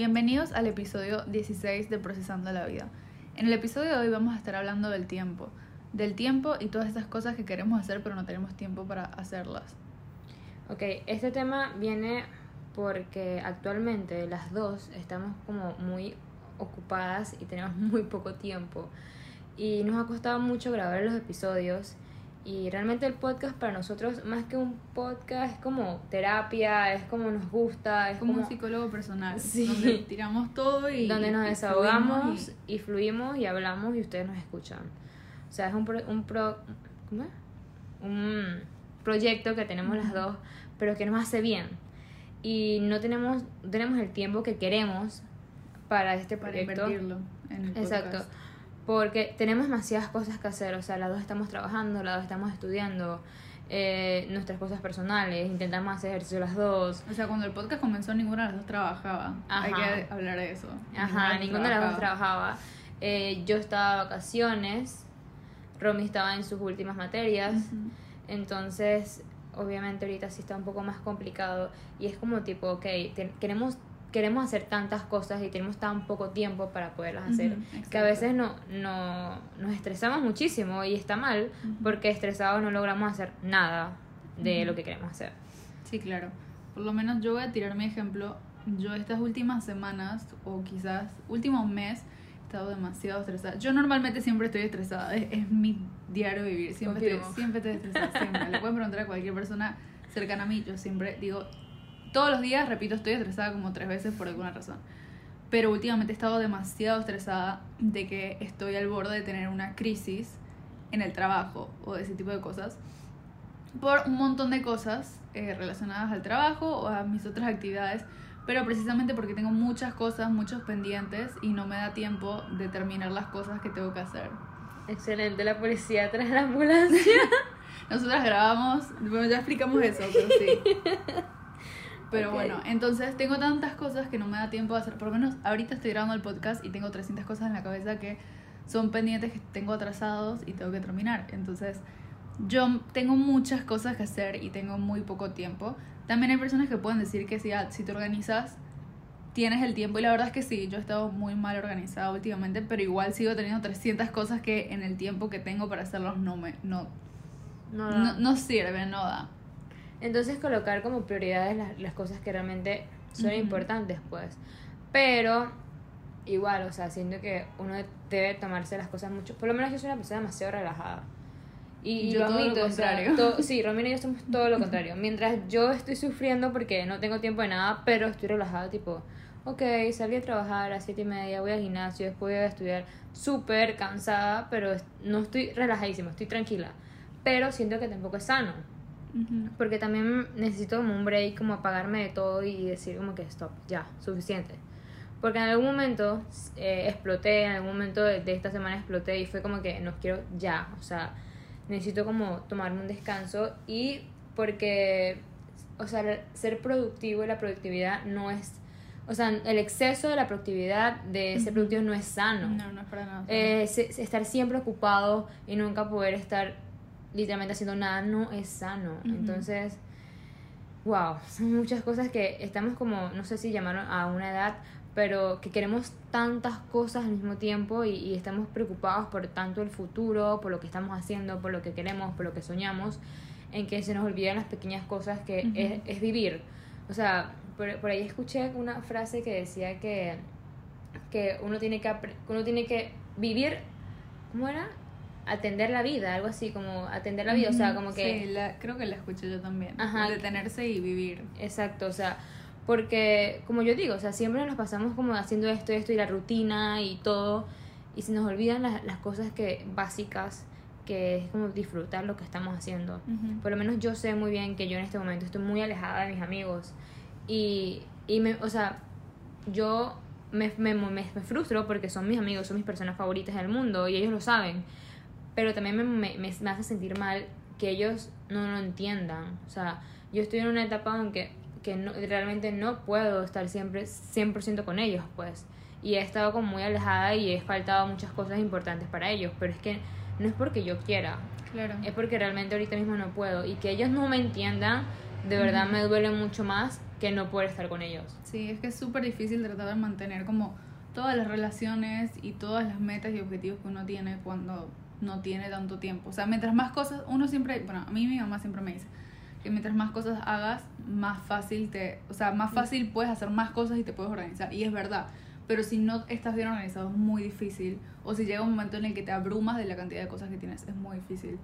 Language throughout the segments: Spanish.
Bienvenidos al episodio 16 de Procesando la Vida. En el episodio de hoy vamos a estar hablando del tiempo, del tiempo y todas esas cosas que queremos hacer pero no tenemos tiempo para hacerlas. Ok, este tema viene porque actualmente las dos estamos como muy ocupadas y tenemos muy poco tiempo y nos ha costado mucho grabar los episodios y realmente el podcast para nosotros, más que un podcast, es como terapia, es como nos gusta, es como, como un psicólogo personal. Sí. Donde tiramos todo y. donde nos y desahogamos fluimos y... fluimos y hablamos y ustedes nos escuchan. O sea, es un, pro, un, pro, ¿cómo es? un proyecto que tenemos las dos, pero que nos hace bien. Y no tenemos, tenemos el tiempo que queremos para este Para proyecto. invertirlo en el Exacto. podcast. Porque tenemos demasiadas cosas que hacer, o sea, las dos estamos trabajando, las dos estamos estudiando, eh, nuestras cosas personales, intentamos hacer ejercicio las dos. O sea, cuando el podcast comenzó, ninguna de las dos trabajaba. Hay Ajá. que hablar de eso. Ajá, ninguna de las dos trabajaba. Eh, yo estaba de vacaciones, Romy estaba en sus últimas materias, Ujú. entonces obviamente ahorita sí está un poco más complicado y es como tipo, ok, te- queremos, queremos hacer tantas cosas y tenemos tan poco tiempo para poderlas hacer. Ujú, que a veces no, no, nos estresamos muchísimo y está mal porque estresados no logramos hacer nada de Ujú. lo que queremos hacer. Sí, claro. Por lo menos yo voy a tirar mi ejemplo. Yo estas últimas semanas o quizás último mes he estado demasiado estresada. Yo normalmente siempre estoy estresada. Es, es mi diario vivir. Siempre estoy, siempre estoy estresada. Siempre. Le pueden preguntar a cualquier persona cercana a mí. Yo siempre digo, todos los días, repito, estoy estresada como tres veces por alguna razón. Pero últimamente he estado demasiado estresada de que estoy al borde de tener una crisis en el trabajo o de ese tipo de cosas por un montón de cosas eh, relacionadas al trabajo o a mis otras actividades, pero precisamente porque tengo muchas cosas, muchos pendientes y no me da tiempo de terminar las cosas que tengo que hacer. Excelente, la policía tras la ambulancia. Nosotras grabamos, bueno, ya explicamos eso, pero sí. Pero bueno, entonces tengo tantas cosas que no me da tiempo de hacer. Por lo menos ahorita estoy grabando el podcast y tengo 300 cosas en la cabeza que son pendientes que tengo atrasados y tengo que terminar. Entonces, yo tengo muchas cosas que hacer y tengo muy poco tiempo. También hay personas que pueden decir que si, ah, si te organizas, tienes el tiempo. Y la verdad es que sí, yo he estado muy mal organizada últimamente, pero igual sigo teniendo 300 cosas que en el tiempo que tengo para hacerlos no me no, No, no, no sirve, no da. Entonces colocar como prioridades las, las cosas que realmente son Ujú. importantes, pues. Pero igual, o sea, siento que uno debe tomarse las cosas mucho. Por lo menos yo soy una persona demasiado relajada. Y, Yo todo lo admito, o sea, contrario. to- sí, Romina y yo somos todo lo contrario. Mientras yo estoy sufriendo porque no tengo tiempo de nada, pero estoy relajada, tipo, ok, salí a trabajar a las siete y media, voy al gimnasio, después voy a estudiar súper cansada, pero no estoy relajadísima, estoy tranquila. Pero siento que tampoco es sano. Porque también necesito como un break, como apagarme de todo y decir como que stop, ya, suficiente. Porque en algún momento eh, exploté, en algún momento de, de esta semana exploté y fue como que no quiero ya, o sea, necesito como tomarme un descanso y porque, o sea, ser productivo y la productividad no es, o sea, el exceso de la productividad, de ser productivo no es sano. No, no es para nada. Eh, se- estar siempre ocupado y nunca poder estar literalmente haciendo nada no es sano. Entonces, wow, son muchas cosas que estamos como, no sé si llamaron a una edad, pero que queremos tantas cosas al mismo tiempo y, y estamos preocupados por tanto el futuro, por lo que estamos haciendo, por lo que queremos, por lo que soñamos, en que se nos olvidan las pequeñas cosas que Ujú. es, es vivir. O sea, por, por ahí escuché una frase que decía que, que uno tiene que uno tiene que vivir, ¿cómo era? Atender la vida, algo así, como atender la vida, o sea, como que... Sí, la- creo que la escuché yo también. Ajá. Detenerse y vivir. Exacto, o sea, porque como yo digo, o sea, siempre nos pasamos como haciendo esto, esto y la rutina y todo, y se nos olvidan las, las cosas que básicas, que es como disfrutar lo que estamos haciendo. Por lo menos yo sé muy bien que yo en este momento estoy muy alejada de mis amigos y, y me, o sea, yo me, me, me, me frustro porque son mis amigos, son mis personas favoritas del mundo y ellos lo saben. Pero también me, me, me, hace sentir mal que ellos no lo entiendan. O sea, yo estoy en una etapa en que, que no, realmente no puedo estar siempre 100% con ellos, pues. Y he estado como muy alejada y he faltado muchas cosas importantes para ellos. Pero es que no es porque yo quiera, Claro. es porque realmente ahorita mismo no puedo. Y que ellos no me entiendan, de verdad me duele mucho más que no poder estar con ellos. Sí, es que es súper difícil tratar de mantener como todas las relaciones y todas las metas y objetivos que uno tiene cuando no tiene tanto tiempo. O sea, mientras más cosas, uno siempre, bueno, a mí mi mamá siempre me dice que mientras más cosas hagas, más fácil te, o sea, más fácil puedes hacer más cosas y te puedes organizar. Y es verdad. Pero si no estás bien organizado es muy difícil. O si llega un momento en el que te abrumas de la cantidad de cosas que tienes, es muy difícil.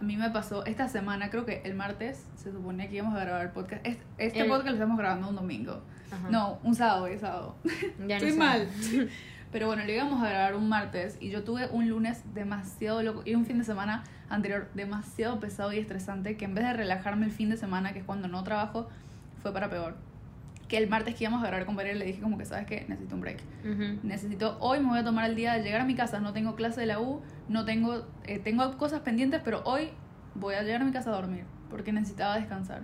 A mí me pasó esta semana, creo que el martes, se suponía que íbamos a grabar el podcast. Este, este El- podcast lo estamos grabando un domingo. Ajá. No, un sábado, hoy es sábado. Ya Estoy no mal. Pero bueno, lo íbamos a grabar un martes y yo tuve un lunes demasiado loco y un fin de semana anterior demasiado pesado y estresante que en vez de relajarme el fin de semana, que es cuando no trabajo, fue para peor. Que el martes que íbamos a grabar con Valeria le dije como que, ¿sabes qué? Necesito un break. Necesito, hoy me voy a tomar el día de llegar a mi casa, no tengo clase de la U, no tengo, eh, tengo cosas pendientes, pero hoy voy a llegar a mi casa a dormir porque necesitaba descansar.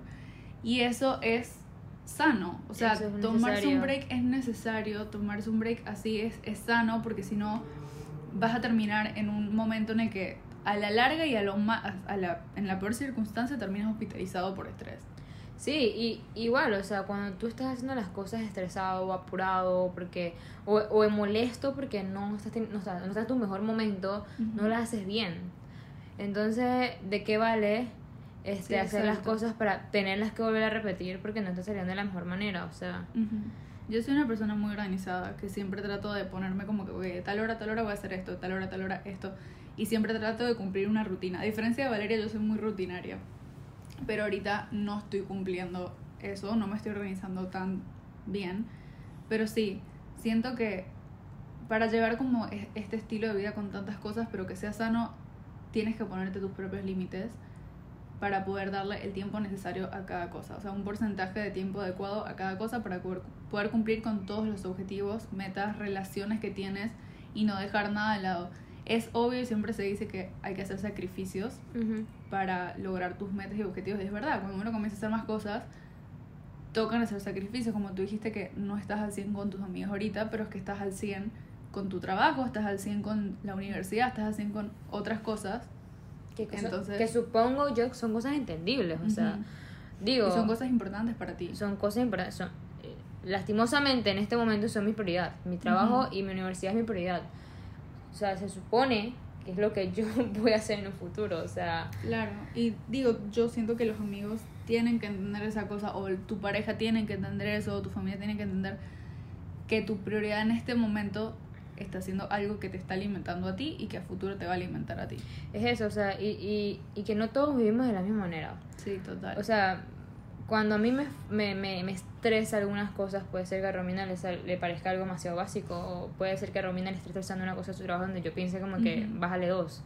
Y eso es sano, o sea, es tomarse un break es necesario, tomarse un break así es, es sano porque si no vas a terminar en un momento en el que a la larga y a lo más, a la, en la peor circunstancia terminas hospitalizado por estrés. Sí, y igual, o sea, cuando tú estás haciendo las cosas estresado o apurado porque o, o molesto porque no estás, no, estás, no estás en tu mejor momento, no las haces bien. Entonces, ¿de qué vale este Sí, hacer las cosas para tenerlas que volver a repetir porque no está saliendo de la mejor manera? O sea. Yo soy una persona muy organizada que siempre trato de ponerme como que "Ok, de tal hora tal hora voy a hacer esto, tal hora tal hora esto. Y siempre trato de cumplir una rutina. A diferencia de Valeria, yo soy muy rutinaria. Pero ahorita no estoy cumpliendo eso, no me estoy organizando tan bien. Pero sí, siento que para llevar como e- este estilo de vida con tantas cosas, pero que sea sano, tienes que ponerte tus propios límites para poder darle el tiempo necesario a cada cosa. O sea, un porcentaje de tiempo adecuado a cada cosa para poder, cumplir con todos los objetivos, metas, relaciones que tienes y no dejar nada de lado. Es obvio y siempre se dice que hay que hacer sacrificios para lograr tus metas y objetivos. Y es verdad, cuando uno comienza a hacer más cosas, tocan hacer sacrificios. Como tú dijiste que no estás al 100 con tus amigos ahorita, pero es que estás al 100 con tu trabajo, estás al 100 con la universidad, estás al 100 con otras cosas. Que, cosa- Entonces- que supongo yo son cosas entendibles, o sea, digo, Y son cosas importantes para ti. son cosas importantes. Son, eh, lastimosamente en este momento son mi prioridad. Mi trabajo y mi universidad es mi prioridad. O sea, se supone que es lo que yo voy a hacer en un futuro. O sea, Claro, y digo, yo siento que los amigos tienen que entender esa cosa, o tu pareja tiene que entender eso, o tu familia tiene que entender que tu prioridad en este momento está haciendo algo que te está alimentando a ti y que a futuro te va a alimentar a ti. es eso. O sea, y, y, y que no todos vivimos de la misma manera. Sí, total. O sea, cuando a mí me, me, me, me estresa algunas cosas, puede ser que a Romina le, sal- le parezca algo demasiado básico, o puede ser que a Romina le esté estresando una cosa de su trabajo donde yo piense como que Ujú. bájale dos.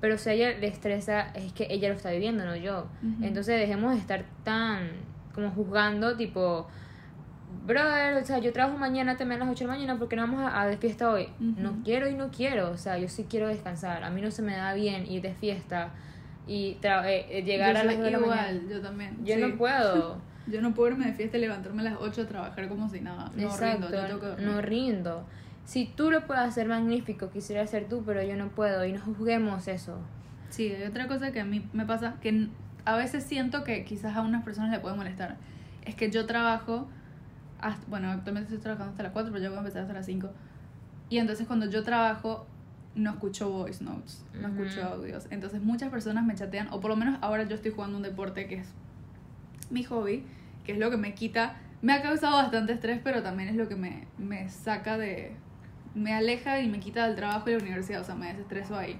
Pero si a ella le estresa, es que ella lo está viviendo, no yo. Entonces dejemos de estar tan como juzgando, tipo, brother, o sea, yo trabajo mañana también a las 8 de la mañana porque no vamos a, a de fiesta hoy. Ujú. No quiero y no quiero, o sea, yo sí quiero descansar. A mí no se me da bien ir de fiesta y tra- eh, eh, llegar Yo a las soy 2 de la mañana. yo también. Yo sí. no puedo. Yo no puedo irme de fiesta y levantarme a las 8 a trabajar como si nada. No Exacto, rindo, yo tengo que no rindo. Si tú lo puedes hacer magnífico, quisiera ser tú, pero yo no puedo y no juzguemos eso. Sí, hay otra cosa que a mí me pasa, que a veces siento que quizás a unas personas le puede molestar. Es que yo trabajo, hasta, bueno, actualmente estoy trabajando hasta las 4, pero yo voy a empezar hasta las 5. Y entonces cuando yo trabajo, no escucho voice notes, no Ujú. escucho audios. Entonces muchas personas me chatean, o por lo menos ahora yo estoy jugando un deporte que es mi hobby, que es lo que me quita, me ha causado bastante estrés, pero también es lo que me, me saca de, me aleja y me quita del trabajo y la universidad, o sea, me desestreso ahí.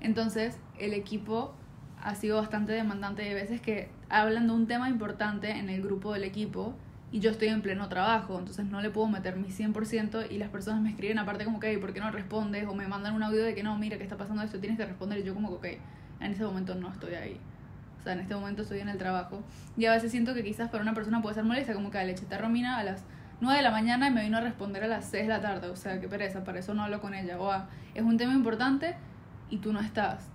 Entonces, el equipo ha sido bastante demandante de veces que hablan de un tema importante en el grupo del equipo y yo estoy en pleno trabajo, entonces no le puedo meter mi 100% y las personas me escriben aparte como que, "Ey, ¿por qué no respondes? O me mandan un audio de que no, mira, que está pasando esto, tienes que responder y yo como que, ok, en ese momento no estoy ahí. O sea, en este momento estoy en el trabajo. Y a veces siento que quizás para una persona puede ser molesta, como que le eché Romina a las 9 de la mañana y me vino a responder a las 6 de la tarde. O sea, qué pereza, para eso no hablo con ella. O ah, es un tema importante y tú no estás.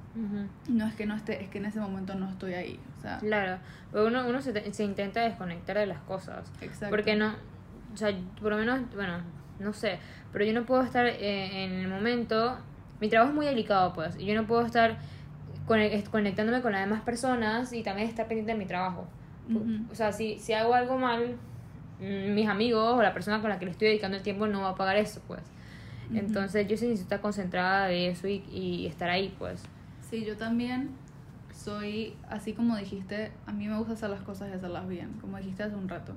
No es que no esté, es que en ese momento no estoy ahí. O sea, Claro, uno, uno se, se intenta desconectar de las cosas. exacto. Porque no, o sea, por lo menos, bueno, no sé, pero yo no puedo estar eh, en el momento, mi trabajo es muy delicado pues, y yo no puedo estar cone- conectándome con las demás personas y también estar pendiente de mi trabajo. O sea, si, si hago algo mal, mm, mis amigos o la persona con la que le estoy dedicando el tiempo no va a pagar eso pues. Entonces yo sí necesito estar concentrada de eso y, y estar ahí pues. Sí, yo también soy, así como dijiste, a mí me gusta hacer las cosas y hacerlas bien, como dijiste hace un rato.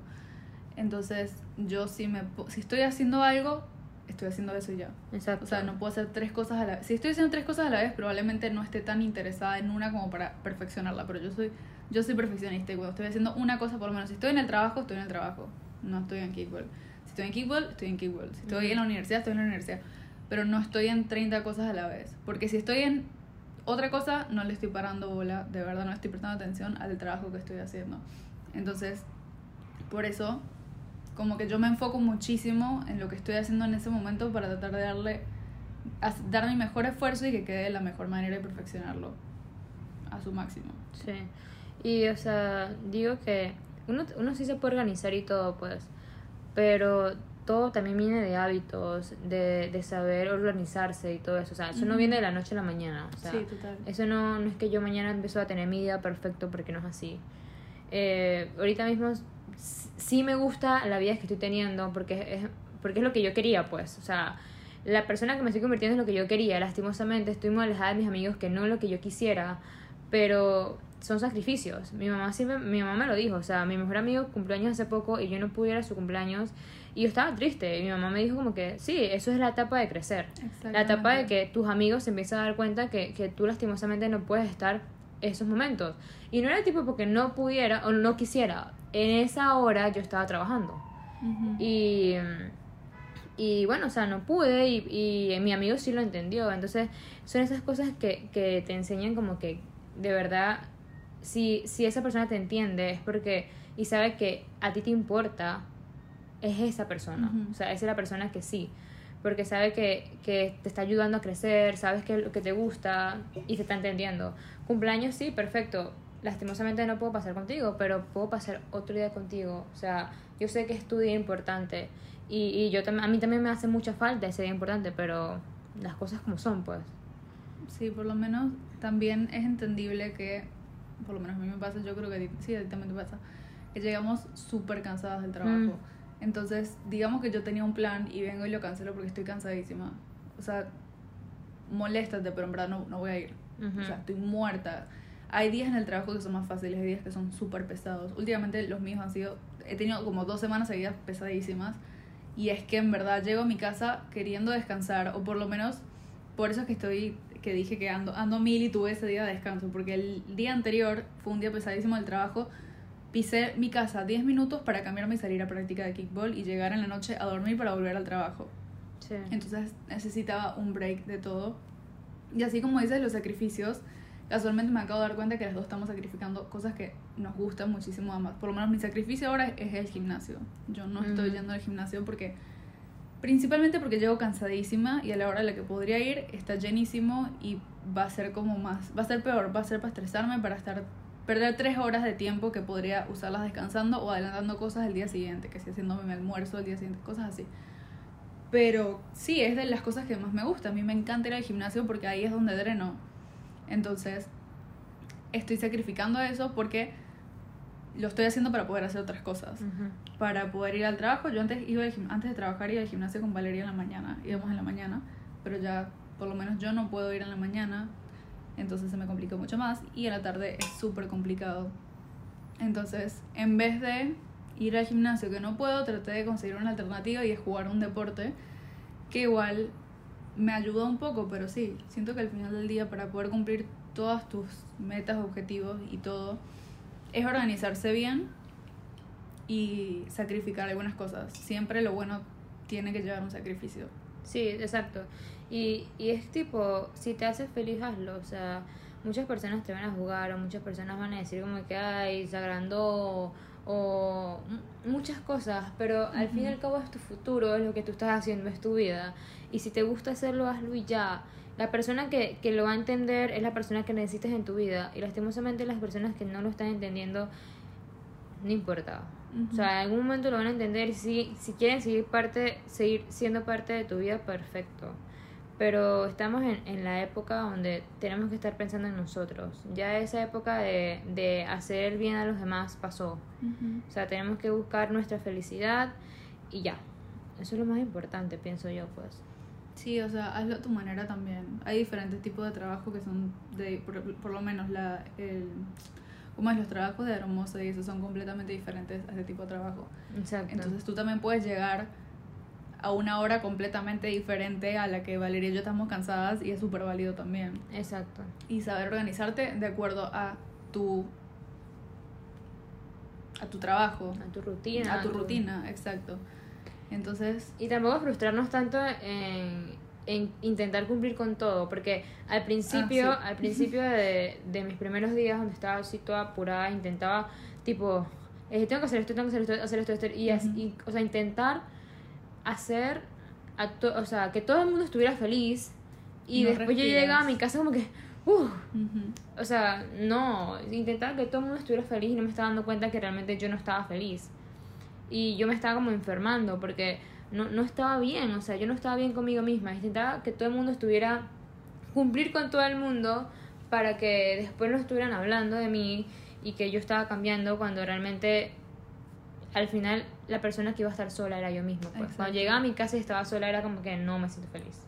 Entonces, yo si me si estoy haciendo algo, estoy haciendo eso y ya. Exacto. O sea, no puedo hacer tres cosas a la vez. Si estoy haciendo tres cosas a la vez, probablemente no esté tan interesada en una como para perfeccionarla, pero yo soy yo soy perfeccionista y cuando estoy haciendo una cosa, por lo menos si estoy en el trabajo, estoy en el trabajo. No estoy en kickball. Si estoy en kickball, estoy en kickball. Si estoy en la universidad, estoy en la universidad. Pero no estoy en 30 cosas a la vez. Porque si estoy en otra cosa, no le estoy parando bola. De verdad, no estoy prestando atención al trabajo que estoy haciendo. Entonces, por eso, como que yo me enfoco muchísimo en lo que estoy haciendo en ese momento para tratar de darle, dar mi mejor esfuerzo y que quede de la mejor manera y perfeccionarlo a su máximo. Sí. Y, o sea, digo que uno, uno sí se puede organizar y todo, pues. Pero todo también viene de hábitos, de, de saber organizarse y todo eso. O sea, eso no Ujú. viene de la noche a la mañana. O sea, sí, total. eso no, no es que yo mañana empiezo a tener mi día perfecto porque no es así. Eh, ahorita mismo sí me gusta la vida que estoy teniendo porque es, porque es lo que yo quería, pues. O sea, la persona que me estoy convirtiendo es lo que yo quería. Lastimosamente estoy muy alejada de mis amigos que no es lo que yo quisiera, pero son sacrificios. Mi mamá siempre, mi mamá me lo dijo. O sea, mi mejor amigo cumplió años hace poco y yo no pude ir a su cumpleaños y yo estaba triste. Y mi mamá me dijo como que sí, eso es la etapa de crecer. La etapa de que tus amigos se empiezan a dar cuenta que, que tú lastimosamente no puedes estar esos momentos. Y no era tipo porque no pudiera o no quisiera. En esa hora yo estaba trabajando. Y, y bueno, o sea, no pude y, y mi amigo sí lo entendió. Entonces, son esas cosas que, que te enseñan como que de verdad, si, si esa persona te entiende es porque y sabe que a ti te importa, es esa persona. Ujú. O sea, esa es la persona que sí. Porque sabe que, que te está ayudando a crecer, sabes que lo que te gusta y te está entendiendo. Cumpleaños sí, perfecto. Lastimosamente no puedo pasar contigo, pero puedo pasar otro día contigo. O sea, yo sé que es tu día importante. Y, y yo a mí también me hace mucha falta ese día importante, pero las cosas como son, pues. Sí, por lo menos también es entendible que, por lo menos a mí me pasa, yo creo que sí, a ti también te pasa, que llegamos súper cansadas del trabajo. Mm. Entonces, digamos que yo tenía un plan y vengo y lo cancelo porque estoy cansadísima. O sea, moléstate, pero en verdad no, no voy a ir. Ujú. O sea, estoy muerta. Hay días en el trabajo que son más fáciles, hay días que son súper pesados. Últimamente los míos han sido, he tenido como dos semanas seguidas pesadísimas. Y es que en verdad llego a mi casa queriendo descansar, o por lo menos por eso es que estoy, que dije que ando, ando mil y tuve ese día de descanso, porque el día anterior fue un día pesadísimo del trabajo. Pisé mi casa 10 minutos para cambiarme y salir a práctica de kickball y llegar en la noche a dormir para volver al trabajo. Sí. Entonces necesitaba un break de todo. Y así como dices los sacrificios, casualmente me acabo de dar cuenta que las dos estamos sacrificando cosas que nos gustan muchísimo ambas. Por lo menos mi sacrificio ahora es el gimnasio. Yo no estoy yendo al gimnasio porque principalmente porque llego cansadísima y a la hora a la que podría ir está llenísimo y va a ser como más, va a ser peor, va a ser para estresarme, para estar perder tres horas de tiempo que podría usarlas descansando o adelantando cosas el día siguiente, que si haciéndome mi almuerzo el día siguiente, cosas así. Pero sí, es de las cosas que más me gusta. A mí me encanta ir al gimnasio porque ahí es donde dreno. Entonces, estoy sacrificando eso porque lo estoy haciendo para poder hacer otras cosas. Para poder ir al trabajo. Yo antes, iba al antes de trabajar iba al gimnasio con Valeria en la mañana. Íbamos en la mañana. Pero ya, por lo menos yo no puedo ir en la mañana. Entonces se me complicó mucho más. Y en la tarde es súper complicado. Entonces, en vez de ir al gimnasio que no puedo, traté de conseguir una alternativa y es jugar un deporte que igual me ayuda un poco, pero sí, siento que al final del día para poder cumplir todas tus metas, objetivos y todo, es organizarse bien y sacrificar algunas cosas. Siempre lo bueno tiene que llevar un sacrificio. Sí, exacto. Y, y es tipo, si te hace feliz, hazlo. O sea, muchas personas te van a jugar o muchas personas van a decir como que, ay, se agrandó o, muchas cosas, pero al fin y al cabo es tu futuro, es lo que tú estás haciendo, es tu vida. Y si te gusta hacerlo, hazlo y ya. La persona que, que lo va a entender es la persona que necesitas en tu vida. Y lastimosamente las personas que no lo están entendiendo, no importa. O sea, en algún momento lo van a entender si, si quieren seguir, parte, seguir siendo parte de tu vida, perfecto. Pero estamos en, en la época donde tenemos que estar pensando en nosotros. Ya esa época de, de hacer el bien a los demás pasó. O sea, tenemos que buscar nuestra felicidad y ya. Eso es lo más importante, pienso yo, pues. Sí, o sea, hazlo a tu manera también. Hay diferentes tipos de trabajo que son, de, por, por lo menos, la, el, como es, los trabajos de hermosa y eso son completamente diferentes a ese tipo de trabajo. Exacto. Entonces tú también puedes llegar a una hora completamente diferente a la que Valeria y yo estamos cansadas y es súper válido también. Exacto. Y saber organizarte de acuerdo a tu a tu trabajo, A tu rutina. a tu rutina, exacto. Entonces, Y tampoco frustrarnos tanto en, en intentar cumplir con todo, porque al principio, Ah, sí. al principio de, de mis primeros días donde estaba así toda apurada, intentaba tipo, eh, tengo que hacer esto, tengo que hacer esto, hacer esto, esto, y, y, o sea, intentar hacer, o sea, que todo el mundo estuviera feliz, y No después yo llegaba a mi casa como que, uh, o sea, no, intentaba que todo el mundo estuviera feliz y no me estaba dando cuenta que realmente yo no estaba feliz. Y yo me estaba como enfermando porque no, no estaba bien, o sea, yo no estaba bien conmigo misma. Intentaba que todo el mundo estuviera, cumplir con todo el mundo para que después no estuvieran hablando de mí y que yo estaba cambiando cuando realmente al final la persona que iba a estar sola era yo misma. Pues. Cuando llegaba a mi casa y estaba sola era como que no me siento feliz.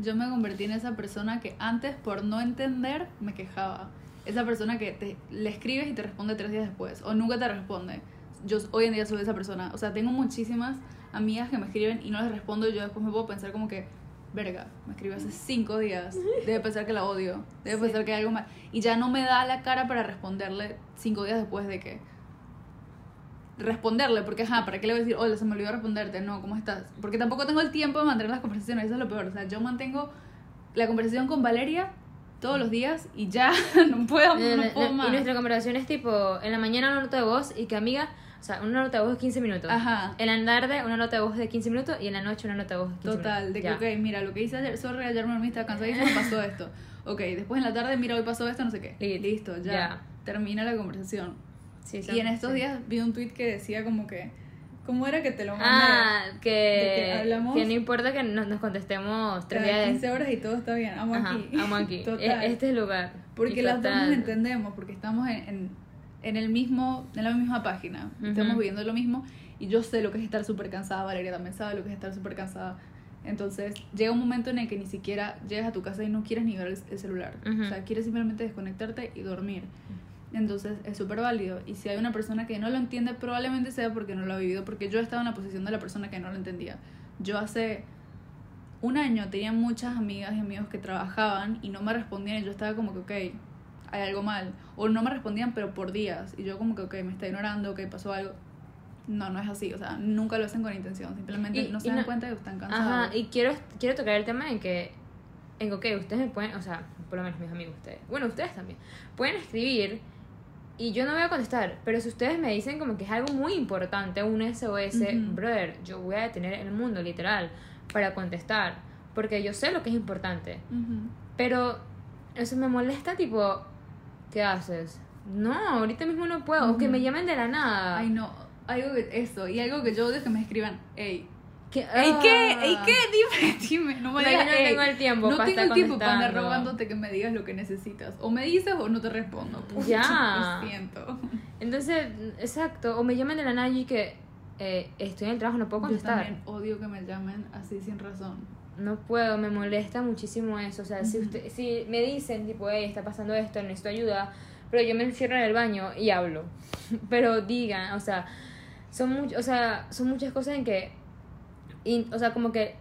yo me convertí en esa persona que antes por no entender me quejaba. Esa persona que te, le escribes y te responde tres días después o nunca te responde. Yo hoy en día soy esa persona. O sea, tengo muchísimas amigas que me escriben y no les respondo y yo después me puedo pensar como que, verga, me escribió hace cinco días. Debe pensar que la odio. Debe Sí. pensar que hay algo mal. Y ya no me da la cara para responderle cinco días después de que responderle, porque ajá, ¿para qué le voy a decir, hola, se me olvidó responderte? No, ¿cómo estás? Porque tampoco tengo el tiempo de mantener las conversaciones, eso es lo peor. O sea, yo mantengo la conversación con Valeria todos los días y ya no puedo, No, no no, puedo más. Y nuestra conversación es tipo, en la mañana una nota de voz y que amiga, o sea, una nota de voz de 15 minutos. Ajá. En la tarde una nota de voz de 15 minutos y en la noche una nota de voz de 15 Total, de que, minutos. Ya. ok, mira, lo que hice ayer, sorry, ayer me dormí, estaba cansadísima, pasó esto. Ok, después en la tarde, mira, hoy pasó esto, no sé qué. Listo. Listo, ya. Ya. Termina la conversación. Sí, y en estos sí. días vi un tweet que decía como que, ¿cómo era que te lo mandé? Ah, que, que hablamos- que no importa que nos, nos contestemos tres días 15 horas y todo está bien, amo Ajá, aquí. amo aquí. Total. E- Este es el lugar. Porque las dos total. nos entendemos, porque estamos en, en, en el mismo, en la misma página, Ujú. estamos viviendo lo mismo y yo sé lo que es estar súper cansada, Valeria también sabe lo que es estar súper cansada. Entonces llega un momento en el que ni siquiera llegas a tu casa y no quieres ni ver el, el celular. Ujú. O sea, quieres simplemente desconectarte y dormir. Entonces es súper válido. Y si hay una persona que no lo entiende, probablemente sea porque no lo ha vivido. Porque yo he estado en la posición de la persona que no lo entendía. Yo hace un año tenía muchas amigas y amigos que trabajaban y no me respondían y yo estaba como que, ok, hay algo mal. O no me respondían, pero por días. Y yo como que, ok, me está ignorando, ok, pasó algo. No, no es así. O sea, nunca lo hacen con intención. Simplemente Y- no se dan no- cuenta de que están cansados. Ajá, y quiero, quiero tocar el tema en que, en que, ok, ustedes me pueden, o sea, por lo menos mis amigos, ustedes, bueno, ustedes también, pueden escribir y yo no voy a contestar, pero si ustedes me dicen como que es algo muy importante, un SOS, brother, yo voy a detener el mundo, literal, para contestar, porque yo sé lo que es importante, pero eso me molesta, tipo, ¿qué haces? No, ahorita mismo no puedo, o que me llamen de la nada. Ay, no. Algo que, eso. Y algo que yo odio es que me escriban, ey, ¿Qué? ¿Ey qué? Ah. ¿Ey qué? Dime, dime. No me digas, yo no tengo el tiempo No para tengo estar el tiempo para andar rogándote que me digas lo que necesitas. O me dices o no te respondo. Ya. Lo siento. Entonces, exacto, o me llaman de la nada y que eh, estoy en el trabajo, no puedo Yo contestar. también odio que me llamen así sin razón. No puedo, me molesta muchísimo eso. O sea, si, usted, si me dicen, tipo, hey, está pasando esto, necesito ayuda, pero yo me encierro en el baño y hablo. pero digan, o sea, son, much- o sea, son muchas cosas en que, y, o sea, como que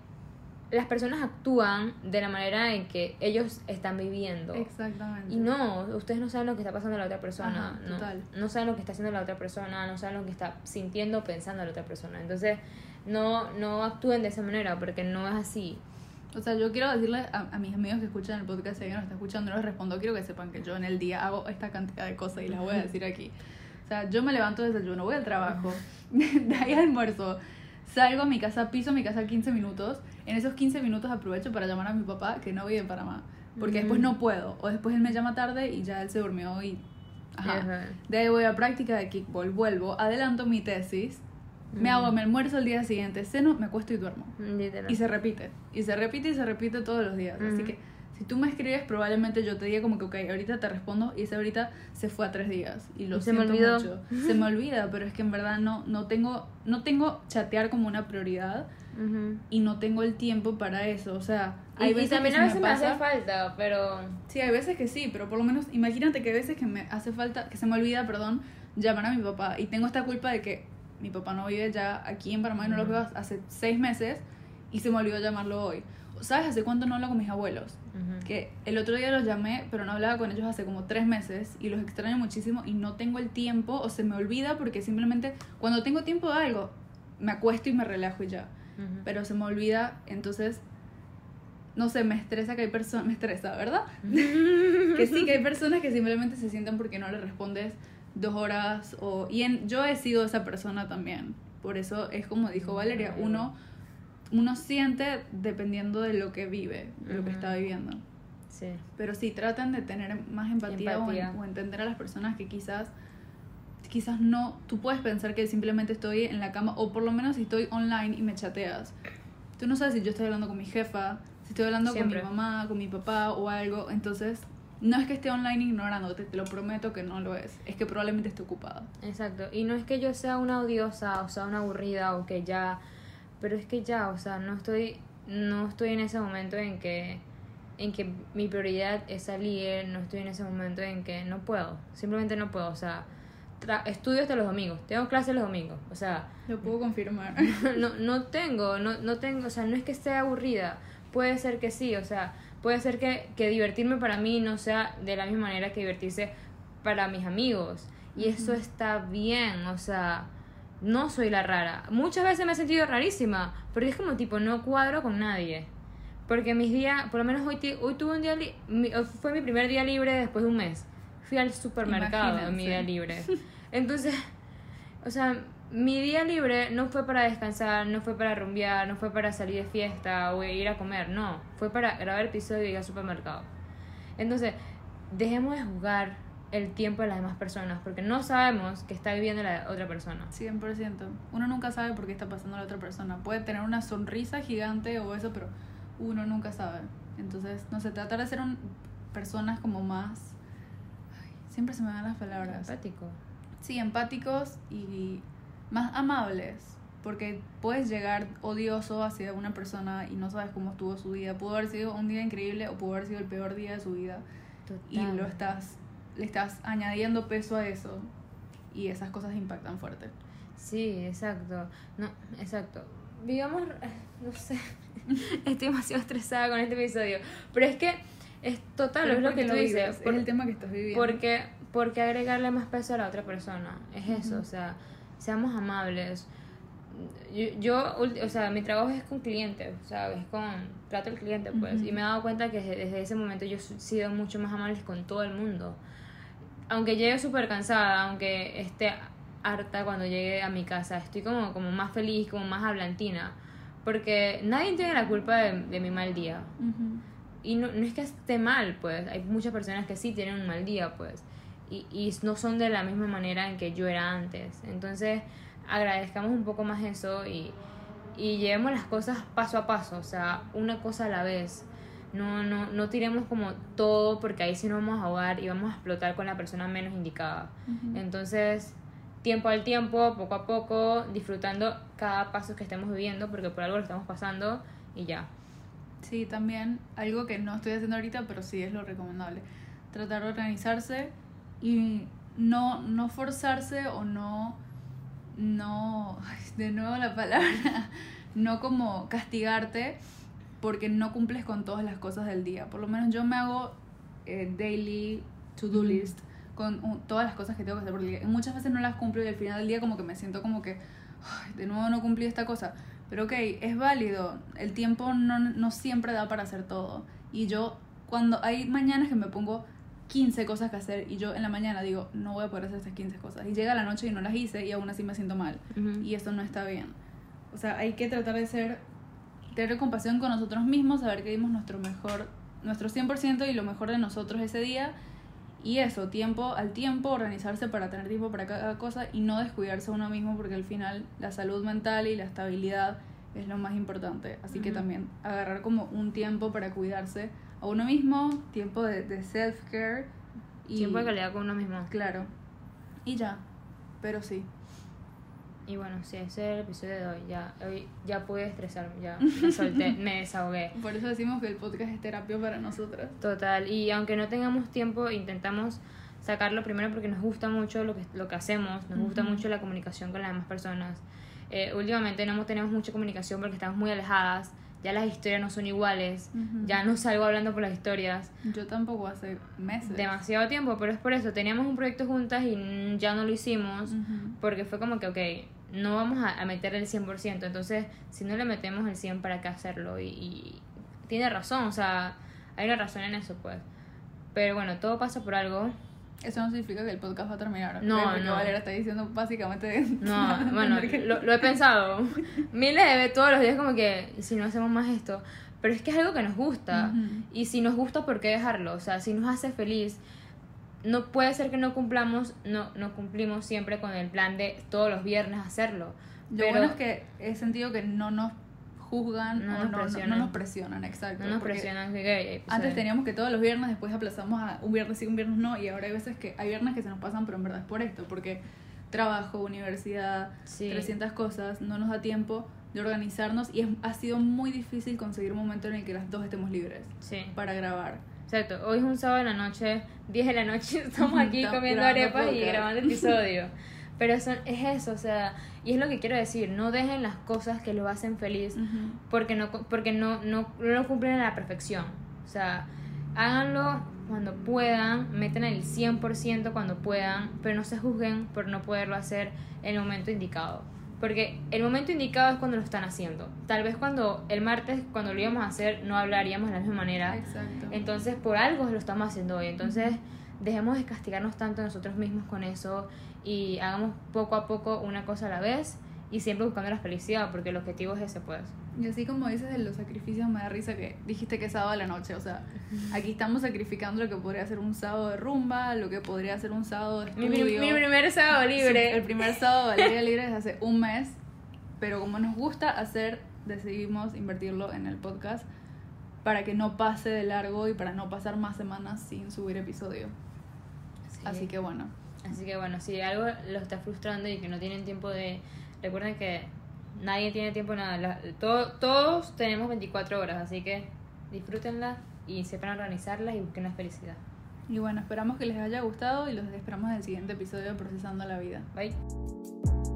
las personas actúan de la manera en que ellos están viviendo. Exactamente. Y no, ustedes no saben lo que está pasando la otra persona. Ajá, no, total. no saben lo que está haciendo la otra persona, no saben lo que está sintiendo, pensando la otra persona. Entonces, no, no actúen de esa manera porque no es así. O sea, yo quiero decirle a, a mis amigos que escuchan el podcast, si alguien nos está escuchando, no les respondo, quiero que sepan que yo en el día hago esta cantidad de cosas y las voy a decir aquí. O sea, yo me levanto desayuno, voy al trabajo, de ahí almuerzo, salgo a mi casa, piso mi casa 15 minutos. En esos 15 minutos aprovecho para llamar a mi papá, que no vive en Panamá. Porque después Ujú. no puedo. O después él me llama tarde y ya él se durmió y... Ajá. De ahí voy a práctica de kickball, vuelvo, adelanto mi tesis, me Ujú. hago mi almuerzo el día siguiente, ceno, me acuesto y duermo. Literal. Y se repite, y se repite y se repite todos los días. Así Ujú. que si tú me escribes, probablemente yo te diga como que, ok, ahorita te respondo y ese ahorita se fue a tres días. Y lo Y se me siento olvidó. mucho. Se me olvida, pero es que en verdad no, no, tengo, no tengo chatear como una prioridad y no tengo el tiempo para eso. O sea, Y, hay y veces también que a veces me, hace falta, pero... Sí, hay veces que sí, pero por lo menos imagínate que hay veces que me hace falta, que se me olvida, perdón, llamar a mi papá y tengo esta culpa de que mi papá no vive ya aquí en Panamá y no lo veo hace seis meses y se me olvidó llamarlo hoy. ¿Sabes hace cuánto no hablo con mis abuelos? Ujú. Que el otro día los llamé, pero no hablaba con ellos hace como tres meses y los extraño muchísimo y no tengo el tiempo o se me olvida porque simplemente cuando tengo tiempo de algo me acuesto y me relajo y ya Ujú. pero se me olvida, entonces, no sé, me estresa que hay personas, me estresa, ¿verdad? que sí, que hay personas que simplemente se sientan porque no le respondes dos horas, o, y en, yo he sido esa persona también, por eso es como dijo Valeria, uno, uno siente dependiendo de lo que vive, de lo que está viviendo. Sí. Pero sí, tratan de tener más empatía, o Empatía. O, entender a las personas que quizás quizás no, tú puedes pensar que simplemente estoy en la cama o por lo menos si estoy online y me chateas. Tú no sabes si yo estoy hablando con mi jefa, si estoy hablando Siempre. con mi mamá, con mi papá o algo, entonces no es que esté online ignorándote, te lo prometo que no lo es, es que probablemente esté ocupada. Exacto. Y no es que yo sea una odiosa o sea una aburrida o que ya, pero es que ya, o sea, no estoy, no estoy en ese momento en que, en que mi prioridad es salir, no estoy en ese momento en que no puedo, simplemente no puedo, o sea, tra- estudio hasta los domingos, tengo clases los domingos, o sea, Lo puedo confirmar. no, no tengo, no, no tengo, o sea, no es que esté aburrida, puede ser que sí, o sea, puede ser que, que divertirme para mí no sea de la misma manera que divertirse para mis amigos. Y eso está bien, o sea, no soy la rara. Muchas veces me he sentido rarísima, porque es como tipo, no cuadro con nadie. Porque mis días, por lo menos hoy, hoy tuve un día, li- mi- fue mi primer día libre después de un mes. Fui al supermercado en mi día libre. Entonces, o sea, mi día libre no fue para descansar, no fue para rumbear, no fue para salir de fiesta o ir a comer, no. Fue para grabar episodio y ir al supermercado. Entonces, dejemos de jugar el tiempo de las demás personas porque no sabemos que está viviendo la otra persona. 100%. Uno nunca sabe por qué está pasando a la otra persona. Puede tener una sonrisa gigante o eso, pero uno nunca sabe. Entonces, no sé, tratar de ser un, personas como más... ay, siempre se me dan las palabras. Empático. Sí, empáticos y más amables. Porque puedes llegar odioso hacia una persona y no sabes cómo estuvo su día. Pudo haber sido un día increíble o pudo haber sido el peor día de su vida. Y Total. lo estás, le estás añadiendo peso a eso. Y esas cosas impactan fuerte. Sí, exacto. No, exacto. Digamos, no sé. Estoy demasiado estresada con este episodio. Pero es que es total, Pero es lo que tú dices. vives, por- es el tema que estás viviendo. Porque, porque agregarle más peso a la otra persona. Es eso, o sea, seamos amables. Yo, yo, o sea, mi trabajo es con clientes, o sea, es con trato al cliente, pues. Y me he dado cuenta que desde, desde ese momento yo he sido mucho más amable con todo el mundo. Aunque llegue súper cansada, aunque esté harta cuando llegue a mi casa, estoy como, como más feliz, como más hablantina. Porque nadie tiene la culpa de, de mi mal día. Y no, no es que esté mal, pues. Hay muchas personas que sí tienen un mal día, pues. Y, y no son de la misma manera en que yo era antes. Entonces, agradezcamos un poco más eso y, y llevemos las cosas paso a paso, o sea, una cosa a la vez. No, no, no tiremos como todo porque ahí sí nos vamos a ahogar y vamos a explotar con la persona menos indicada. Ujú. Entonces, tiempo al tiempo, poco a poco, disfrutando cada paso que estemos viviendo porque por algo lo estamos pasando y ya. Sí, también algo que no estoy haciendo ahorita, pero sí es lo recomendable. Tratar de organizarse y no, no forzarse o no, no, de nuevo la palabra, no como castigarte porque no cumples con todas las cosas del día. Por lo menos yo me hago eh, daily to-do list con uh, todas las cosas que tengo que hacer por el día. Y muchas veces no las cumplo y al final del día como que me siento como que, "Ay, de nuevo no cumplí esta cosa. Pero ok, es válido. El tiempo no, no siempre da para hacer todo. Y yo, cuando hay mañanas que me pongo 15 cosas que hacer y yo en la mañana digo, no voy a poder hacer estas 15 cosas. Y llega la noche y no las hice y aún así me siento mal. Y eso no está bien. O sea, hay que tratar de ser, tener compasión con nosotros mismos, saber que dimos nuestro mejor, nuestro 100% y lo mejor de nosotros ese día. Y eso, tiempo al tiempo, organizarse para tener tiempo para cada cosa y no descuidarse a uno mismo porque al final la salud mental y la estabilidad es lo más importante. Así que Ujú. también agarrar como un tiempo para cuidarse a uno mismo, tiempo de, de self-care. y Tiempo de calidad con uno mismo. Claro. Y ya. Pero sí. Y bueno, sí, ese es el episodio de hoy. Ya, hoy ya pude estresarme, ya me solté, me desahogué. Por eso decimos que el podcast es terapia para nosotras. Total, y aunque no tengamos tiempo, intentamos sacarlo primero porque nos gusta mucho lo que, lo que hacemos, nos gusta Ujú. mucho la comunicación con las demás personas. Eh, últimamente no tenemos mucha comunicación porque estamos muy alejadas, ya las historias no son iguales, Ujú. ya no salgo hablando por las historias Yo tampoco hace meses. demasiado tiempo, pero es por eso, teníamos un proyecto juntas y ya no lo hicimos Ujú. porque fue como que, ok, no vamos a, a meter el 100%, entonces si no le metemos el 100, ¿para qué hacerlo? Y, y tiene razón, o sea, hay una razón en eso, pues. Pero bueno, todo pasa por algo. Eso no significa que el podcast va a terminar. No, Porque no. Valera está diciendo básicamente. No, bueno, lo, lo he pensado miles de veces todos los días como que, ¿y si no hacemos más esto? Pero es que es algo que nos gusta. Ujú. Y si nos gusta, ¿por qué dejarlo? O sea, si nos hace feliz, no puede ser que no cumplamos, no, no cumplimos siempre con el plan de todos los viernes hacerlo. Lo Pero bueno es que he sentido que no nos juzgan No o nos no, no- presionan. no nos presionan, exacto. no nos presionan. que, que, pues, Antes eh, teníamos que todos los viernes, después aplazamos a un viernes sí, un viernes no, y ahora hay veces que hay viernes que se nos pasan, pero en verdad es por esto, porque trabajo, universidad, Sí. 300 cosas, no nos da tiempo de organizarnos y es- ha sido muy difícil conseguir un momento en el que las dos estemos libres Sí. para grabar. Exacto, hoy es un sábado de la noche, 10 de la noche, estamos aquí comiendo arepas y grabando episodio. Pero son, es eso, o sea, y es lo que quiero decir, no dejen las cosas que los hacen feliz porque no porque no, no, no lo cumplen a la perfección. O sea, háganlo cuando puedan, metan el 100% cuando puedan, pero no se juzguen por no poderlo hacer en el momento indicado. Porque el momento indicado es cuando lo están haciendo. Tal vez cuando el martes, cuando lo íbamos a hacer, no hablaríamos de la misma manera. Exacto. Entonces, por algo lo estamos haciendo hoy. Entonces, dejemos de castigarnos tanto nosotros mismos con eso y hagamos poco a poco una cosa a la vez y siempre buscando la felicidad, porque el objetivo es ese, pues. Y así como dices de los sacrificios, me da risa que dijiste que es sábado a la noche. O sea, aquí estamos sacrificando lo que podría ser un sábado de rumba, lo que podría ser un sábado de Mi, estudio. mi- mi primer sábado libre. El primer sábado de Valeria Libre desde hace un mes. Pero como nos gusta hacer, decidimos invertirlo en el podcast para que no pase de largo y para no pasar más semanas sin subir episodio. Sí. Así que bueno. Así que bueno, si algo lo está frustrando y que no tienen tiempo de... Recuerden que nadie tiene tiempo nada. La- todo- todos tenemos 24 horas, así que disfrútenlas y sepan organizarlas y busquen la felicidad. Y bueno, esperamos que les haya gustado y los esperamos en el siguiente episodio de Procesando la Vida. Bye.